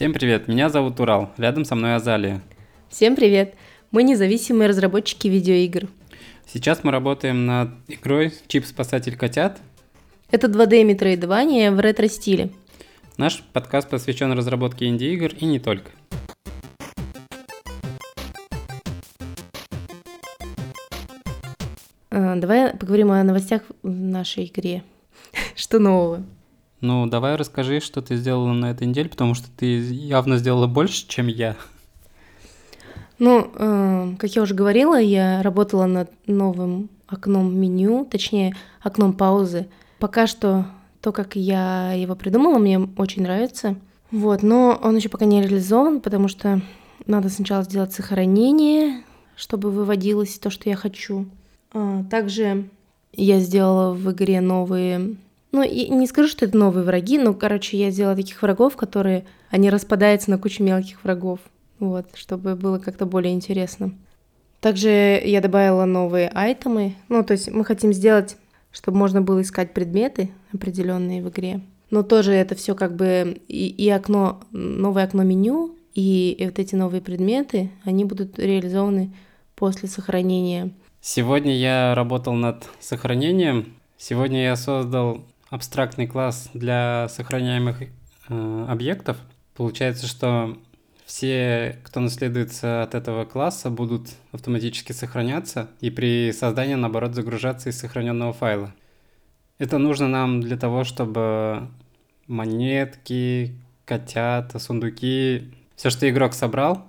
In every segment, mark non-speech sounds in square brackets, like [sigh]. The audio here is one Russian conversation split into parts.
Всем привет, меня зовут Урал, рядом со мной Азалия. Всем привет, мы независимые разработчики видеоигр. Сейчас мы работаем над игрой «Чип Спасатель котят». Это 2D метроидвания в ретро-стиле. Наш подкаст посвящен разработке инди-игр и не только. А, давай поговорим о новостях в нашей игре. [laughs] Что нового? Ну, давай расскажи, что ты сделала на этой неделе, потому что ты явно сделала больше, чем я. Ну, э, как я уже говорила, я работала над новым окном меню, точнее, окном паузы. Пока что то, как я его придумала, мне очень нравится. Вот, но он еще пока не реализован, потому что надо сначала сделать сохранение, чтобы выводилось то, что я хочу. А, также я сделала в игре новые ну, и не скажу, что это новые враги, но, короче, я сделала таких врагов, которые, они распадаются на кучу мелких врагов, вот, чтобы было как-то более интересно. Также я добавила новые айтемы, ну, то есть мы хотим сделать, чтобы можно было искать предметы определенные в игре, но тоже это все как бы и, и окно, новое окно меню, и, вот эти новые предметы, они будут реализованы после сохранения. Сегодня я работал над сохранением. Сегодня я создал абстрактный класс для сохраняемых э, объектов. Получается, что все, кто наследуется от этого класса, будут автоматически сохраняться и при создании, наоборот, загружаться из сохраненного файла. Это нужно нам для того, чтобы монетки, котята, сундуки, все, что игрок собрал,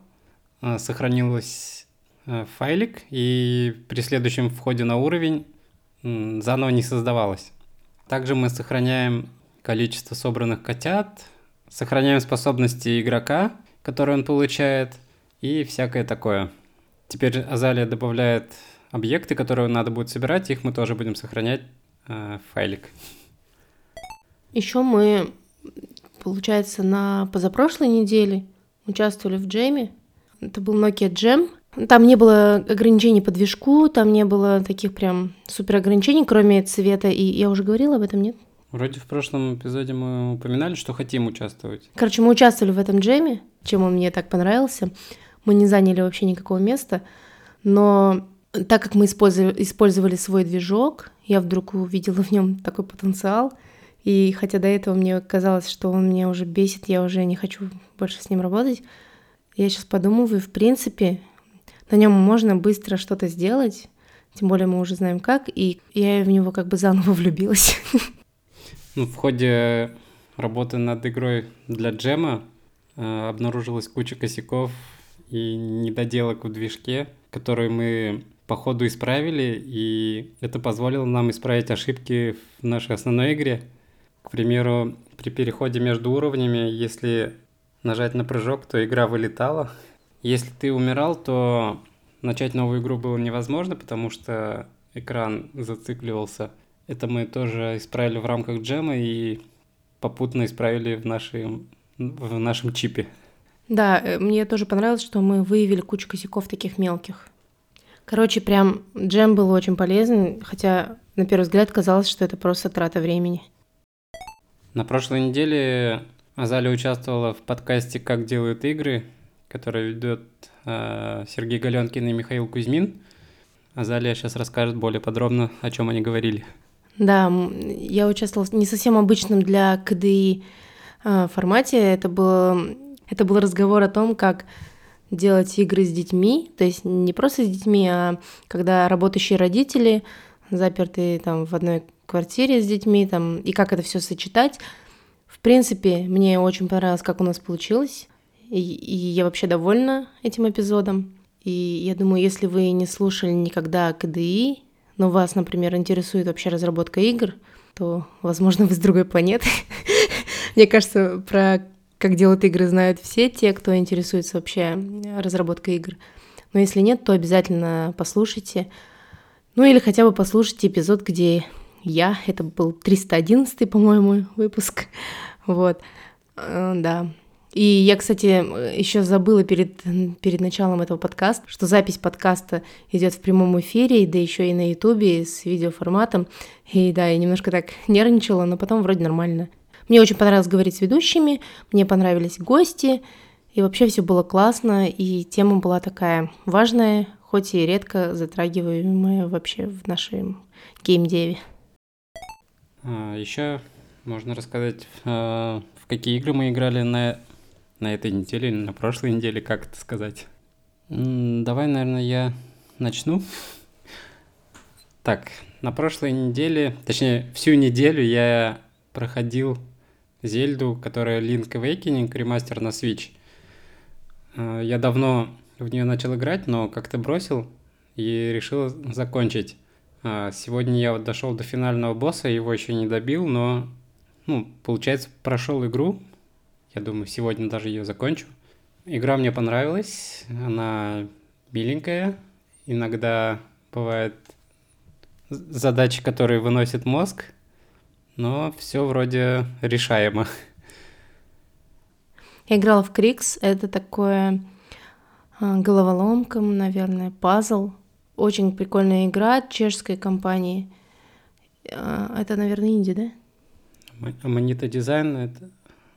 э, сохранилось э, в файлик, и при следующем входе на уровень заново не создавалось. Также мы сохраняем количество собранных котят, сохраняем способности игрока, которые он получает, и всякое такое. Теперь Азалия добавляет объекты, которые надо будет собирать, их мы тоже будем сохранять э, в файлик. Еще мы, получается, на позапрошлой неделе участвовали в джеме. Это был Nokia Jam, там не было ограничений по движку, там не было таких прям супер ограничений, кроме цвета. И я уже говорила об этом, нет? Вроде в прошлом эпизоде мы упоминали, что хотим участвовать. Короче, мы участвовали в этом джеме, чем он мне так понравился. Мы не заняли вообще никакого места, но так как мы использовали, свой движок, я вдруг увидела в нем такой потенциал. И хотя до этого мне казалось, что он меня уже бесит, я уже не хочу больше с ним работать, я сейчас подумываю, в принципе, на нем можно быстро что-то сделать, тем более мы уже знаем как, и я в него как бы заново [laughs] влюбилась. Ну, в ходе работы над игрой для джема э, обнаружилась куча косяков и недоделок в движке, которые мы по ходу исправили, и это позволило нам исправить ошибки в нашей основной игре. К примеру, при переходе между уровнями, если нажать на прыжок, то игра вылетала, если ты умирал, то начать новую игру было невозможно, потому что экран зацикливался. Это мы тоже исправили в рамках джема и попутно исправили в, нашем в нашем чипе. Да, э, мне тоже понравилось, что мы выявили кучу косяков таких мелких. Короче, прям джем был очень полезен, хотя на первый взгляд казалось, что это просто трата времени. На прошлой неделе Азали участвовала в подкасте «Как делают игры», который ведет э, Сергей Галенкин и Михаил Кузьмин. Азалия сейчас расскажет более подробно, о чем они говорили. Да, я участвовала в не совсем обычном для КДИ э, формате. Это, было, это был разговор о том, как делать игры с детьми, то есть не просто с детьми, а когда работающие родители заперты там в одной квартире с детьми, там, и как это все сочетать. В принципе, мне очень понравилось, как у нас получилось. И, я вообще довольна этим эпизодом. И я думаю, если вы не слушали никогда КДИ, но вас, например, интересует вообще разработка игр, то, возможно, вы с другой планеты. [laughs] Мне кажется, про как делают игры знают все те, кто интересуется вообще разработкой игр. Но если нет, то обязательно послушайте. Ну или хотя бы послушайте эпизод, где я, это был 311, по-моему, выпуск. Вот, э, да, и я, кстати, еще забыла перед, перед началом этого подкаста, что запись подкаста идет в прямом эфире, да еще и на ютубе с видеоформатом. И да, я немножко так нервничала, но потом вроде нормально. Мне очень понравилось говорить с ведущими, мне понравились гости, и вообще все было классно, и тема была такая важная, хоть и редко затрагиваемая вообще в нашем геймдеве. А, еще можно рассказать, а, в какие игры мы играли на, на этой неделе или на прошлой неделе, как это сказать. Давай, наверное, я начну. Так, на прошлой неделе, точнее, всю неделю я проходил Зельду, которая Link Awakening, ремастер на Switch. А, я давно в нее начал играть, но как-то бросил и решил закончить. А, сегодня я вот дошел до финального босса, его еще не добил, но, ну, получается, прошел игру. Я думаю, сегодня даже ее закончу. Игра мне понравилась, она миленькая. Иногда бывают задачи, которые выносит мозг, но все вроде решаемо. Я играла в Крикс, это такое а, головоломка, наверное, пазл. Очень прикольная игра чешской компании. А, это, наверное, инди, да? Аманита Дизайн — это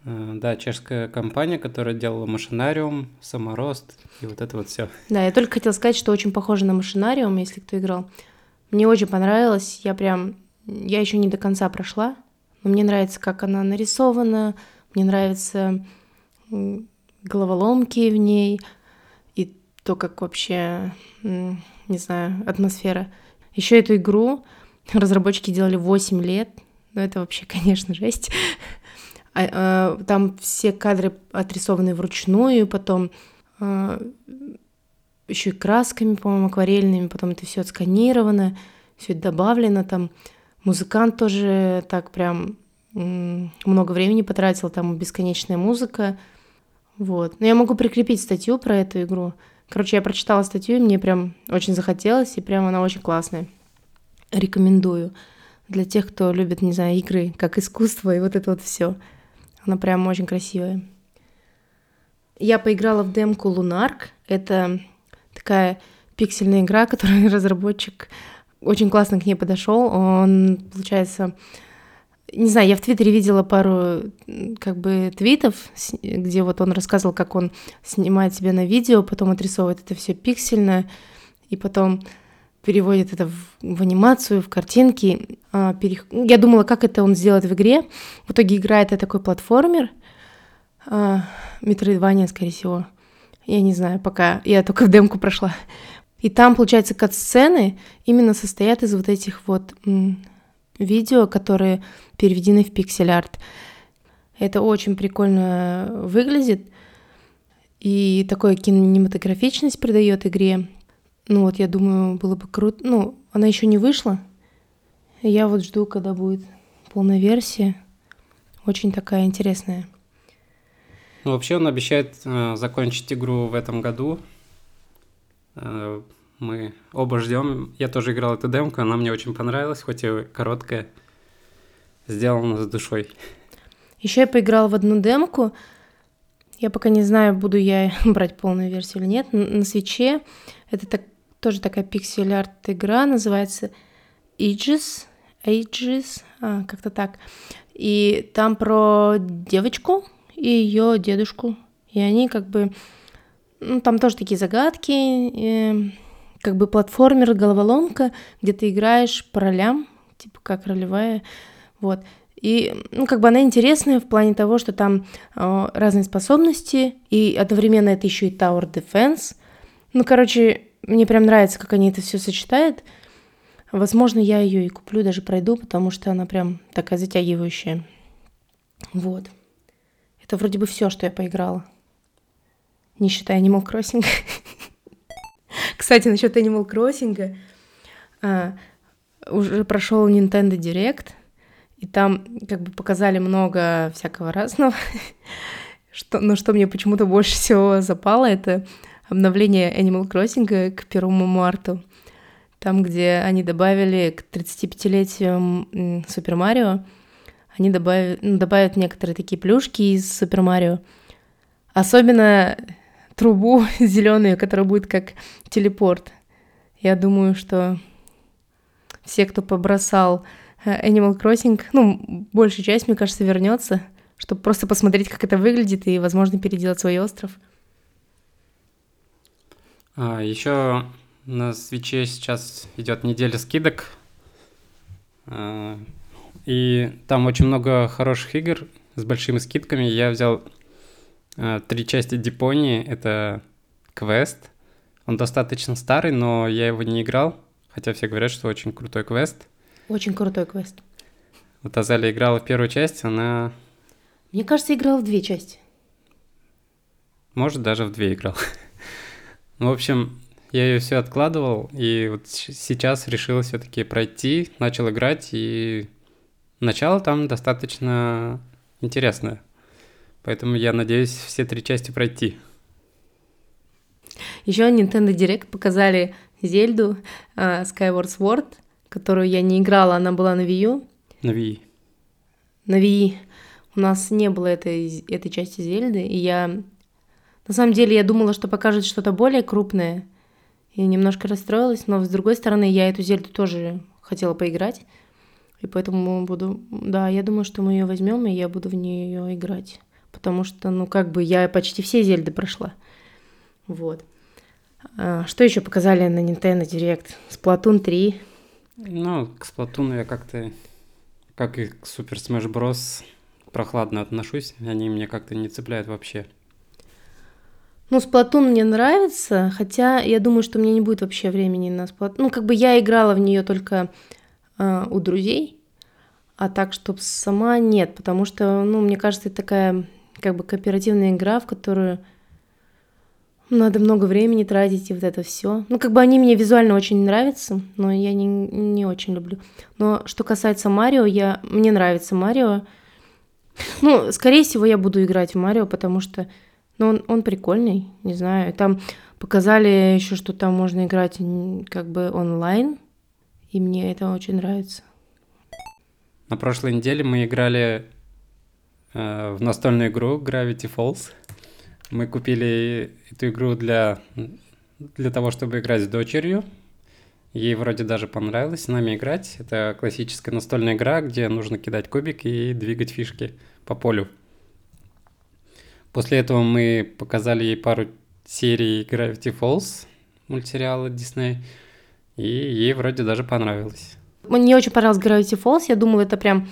да, чешская компания, которая делала машинариум, саморост и вот это вот все. Да, я только хотела сказать, что очень похоже на машинариум, если кто играл. Мне очень понравилось, я прям, я еще не до конца прошла, но мне нравится, как она нарисована, мне нравятся головоломки в ней и то, как вообще, не знаю, атмосфера. Еще эту игру разработчики делали 8 лет, но это вообще, [laughs] конечно, жесть. А, а, там все кадры отрисованы вручную, потом а, еще и красками, по-моему, акварельными, потом это все отсканировано, все это добавлено там. Музыкант тоже так прям много времени потратил, там бесконечная музыка. Вот. Но я могу прикрепить статью про эту игру. Короче, я прочитала статью, и мне прям очень захотелось, и прям она очень классная. Рекомендую. Для тех, кто любит, не знаю, игры как искусство и вот это вот все. Она прям очень красивая. Я поиграла в демку Лунарк. Это такая пиксельная игра, [laughs] которую разработчик очень классно к ней подошел. Он, получается, не знаю, я в Твиттере видела пару как бы твитов, где вот он рассказывал, как он снимает себя на видео, потом отрисовывает это все пиксельно, и потом переводит это в, в анимацию, в картинки. А, перех... Я думала, как это он сделает в игре. В итоге игра это такой платформер, а, Metroidvania, скорее всего. Я не знаю, пока я только в демку прошла. И там, получается, кат-сцены именно состоят из вот этих вот м, видео, которые переведены в пиксель-арт. Это очень прикольно выглядит, и такой кинематографичность придает игре. Ну вот, я думаю, было бы круто. Ну, она еще не вышла. Я вот жду, когда будет полная версия. Очень такая интересная. Ну, вообще он обещает э, закончить игру в этом году. Э, мы оба ждем. Я тоже играл эту демку, она мне очень понравилась, хоть и короткая. Сделана с душой. Еще я поиграла в одну демку. Я пока не знаю, буду я [laughs] брать полную версию или нет. На свече это так, тоже такая пиксель-арт игра, называется Aegis. Aegis, а, как-то так. И там про девочку и ее дедушку. И они как бы... Ну, там тоже такие загадки. И как бы платформер, головоломка, где ты играешь по ролям, типа как ролевая, вот. И, ну, как бы она интересная в плане того, что там э, разные способности, и одновременно это еще и Tower Defense. Ну, короче, мне прям нравится, как они это все сочетают. Возможно, я ее и куплю, даже пройду, потому что она прям такая затягивающая. Вот. Это вроде бы все, что я поиграла. Не считая Animal Crossing. [laughs] Кстати, насчет Animal Crossing. А, уже прошел Nintendo Direct, и там как бы показали много всякого разного. [laughs] что, но что мне почему-то больше всего запало, это обновление Animal Crossing к первому марту. Там, где они добавили к 35-летию Супер Марио, они добавят, ну, добавят некоторые такие плюшки из Супер Марио. Особенно трубу [laughs] зеленую, которая будет как телепорт. Я думаю, что все, кто побросал э, Animal Crossing, ну, большая часть, мне кажется, вернется, чтобы просто посмотреть, как это выглядит и, возможно, переделать свой остров. А, еще на свече сейчас идет неделя скидок. А, и там очень много хороших игр с большими скидками. Я взял а, три части Дипонии. Это квест. Он достаточно старый, но я его не играл. Хотя все говорят, что очень крутой квест. Очень крутой квест. Вот Азалия играла в первую часть, она... Мне кажется, играла в две части. Может, даже в две играл. [laughs] ну, в общем, я ее все откладывал, и вот сейчас решил все-таки пройти, начал играть, и начало там достаточно интересное. Поэтому я надеюсь все три части пройти. Еще Nintendo Direct показали Зельду uh, Skyward Sword, которую я не играла, она была на Wii. На Wii. На Wii. У нас не было этой, этой части Зельды, и я... На самом деле я думала, что покажут что-то более крупное, и немножко расстроилась, но с другой стороны, я эту Зельду тоже хотела поиграть, и поэтому буду... Да, я думаю, что мы ее возьмем, и я буду в нее играть, потому что, ну, как бы я почти все Зельды прошла. Вот. А, что еще показали на Nintendo Direct? Splatoon 3. Ну, к Splatoon я как-то, как и к Super Smash Bros. прохладно отношусь. Они мне как-то не цепляют вообще. Ну, Splatoon мне нравится, хотя я думаю, что мне не будет вообще времени на Splatoon. Ну, как бы я играла в нее только э, у друзей, а так, чтобы сама нет, потому что, ну, мне кажется, это такая как бы кооперативная игра, в которую надо много времени тратить и вот это все. Ну, как бы они мне визуально очень нравятся, но я не, не очень люблю. Но что касается Марио, я, мне нравится Марио. Ну, скорее всего, я буду играть в Марио, потому что ну, он, он прикольный, не знаю. Там показали еще, что там можно играть как бы онлайн, и мне это очень нравится. На прошлой неделе мы играли э, в настольную игру Gravity Falls. Мы купили эту игру для, для того, чтобы играть с дочерью. Ей вроде даже понравилось с нами играть. Это классическая настольная игра, где нужно кидать кубик и двигать фишки по полю. После этого мы показали ей пару серий Gravity Falls, мультсериала Disney, и ей вроде даже понравилось. Мне очень понравилось Gravity Falls, я думала, это прям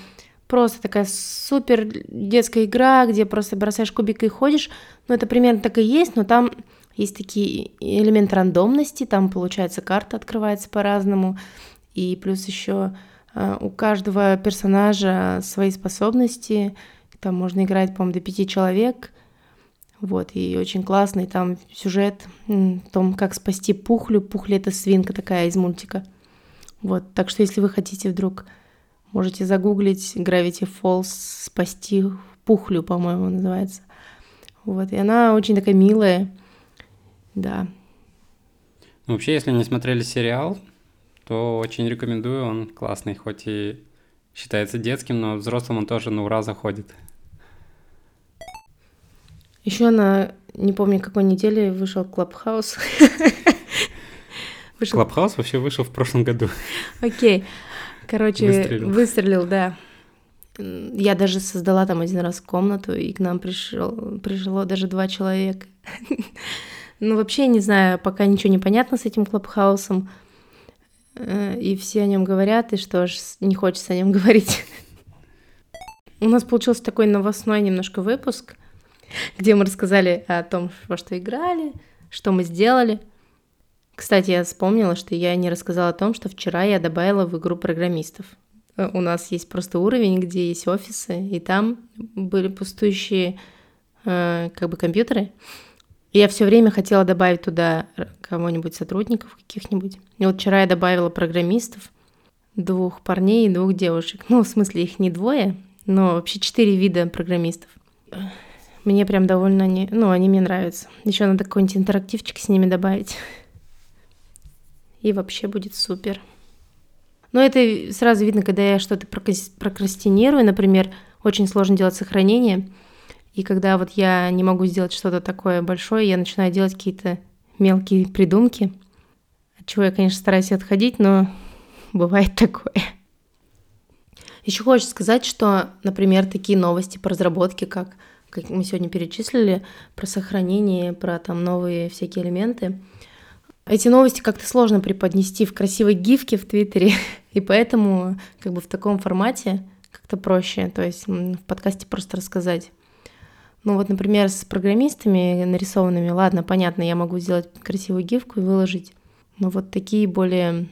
просто такая супер детская игра, где просто бросаешь кубик и ходишь. Ну, это примерно так и есть, но там есть такие элементы рандомности, там, получается, карта открывается по-разному, и плюс еще э, у каждого персонажа свои способности, там можно играть, по-моему, до пяти человек, вот, и очень классный там сюжет о том, как спасти Пухлю. Пухля — это свинка такая из мультика. Вот, так что если вы хотите вдруг Можете загуглить Gravity Falls «Спасти пухлю», по-моему, называется. Вот, и она очень такая милая, да. Ну, вообще, если не смотрели сериал, то очень рекомендую, он классный, хоть и считается детским, но взрослым он тоже на ура заходит. Еще на, не помню, какой неделе вышел Clubhouse. [laughs] Clubhouse вообще вышел в прошлом году. Окей. Короче, выстрелил. выстрелил, да. Я даже создала там один раз комнату, и к нам пришел, пришло даже два человека. [laughs] Ну, вообще, не знаю, пока ничего не понятно с этим клабхаусом. Э, и все о нем говорят, и что ж, не хочется о нем [laughs] говорить. У нас получился такой новостной немножко выпуск, [laughs] где мы рассказали о том, во что играли, что мы сделали – кстати, я вспомнила, что я не рассказала о том, что вчера я добавила в игру программистов. Э, у нас есть просто уровень, где есть офисы, и там были пустующие э, как бы компьютеры. Я все время хотела добавить туда кого-нибудь сотрудников каких-нибудь. И вот вчера я добавила программистов, двух парней и двух девушек. Ну, в смысле, их не двое, но вообще четыре вида программистов. Мне прям довольно они, ну, они мне нравятся. Еще надо какой-нибудь интерактивчик с ними добавить и вообще будет супер. Но это сразу видно, когда я что-то прокрастинирую, например, очень сложно делать сохранение, и когда вот я не могу сделать что-то такое большое, я начинаю делать какие-то мелкие придумки, от чего я, конечно, стараюсь отходить, но [laughs] бывает такое. Еще хочется сказать, что, например, такие новости по разработке, как, как мы сегодня перечислили, про сохранение, про там новые всякие элементы, эти новости как-то сложно преподнести в красивой гифке в Твиттере, [laughs] и поэтому как бы в таком формате как-то проще, то есть в подкасте просто рассказать. Ну вот, например, с программистами нарисованными, ладно, понятно, я могу сделать красивую гифку и выложить. Но вот такие более,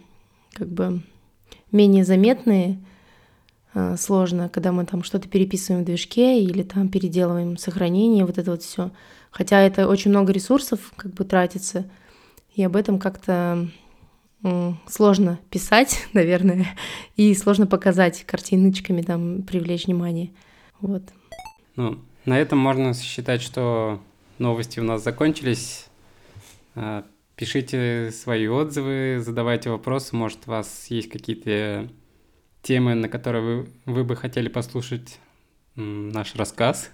как бы, менее заметные, сложно, когда мы там что-то переписываем в движке или там переделываем сохранение, вот это вот все. Хотя это очень много ресурсов как бы тратится, и об этом как-то сложно писать, [laughs] наверное, и сложно показать картиночками, там, привлечь внимание. Вот. Ну, на этом можно считать, что новости у нас закончились. А, пишите свои отзывы, задавайте вопросы. Может, у вас есть какие-то темы, на которые вы, вы бы хотели послушать наш рассказ.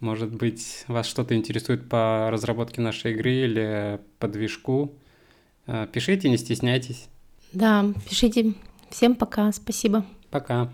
Может быть, вас что-то интересует по разработке нашей игры или по движку. А, пишите, не стесняйтесь. Да, пишите. Всем пока, спасибо. Пока.